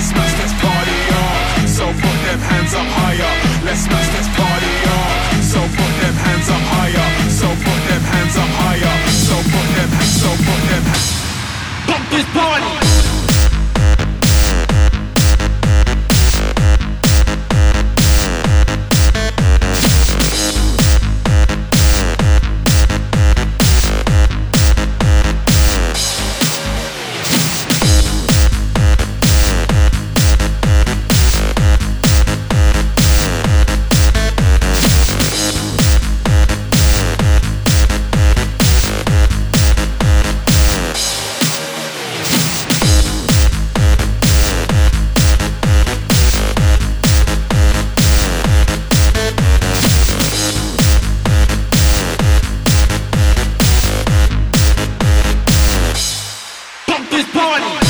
Let's smash this party up. So put them hands up higher. Let's smash this party up. This party.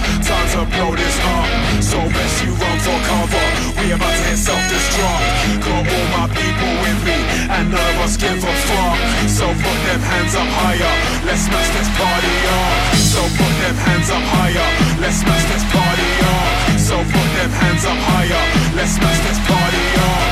Hands up higher. Let's smash this party up. So put them hands up higher. Let's smash this party up. So put them hands up higher. Let's smash this party up.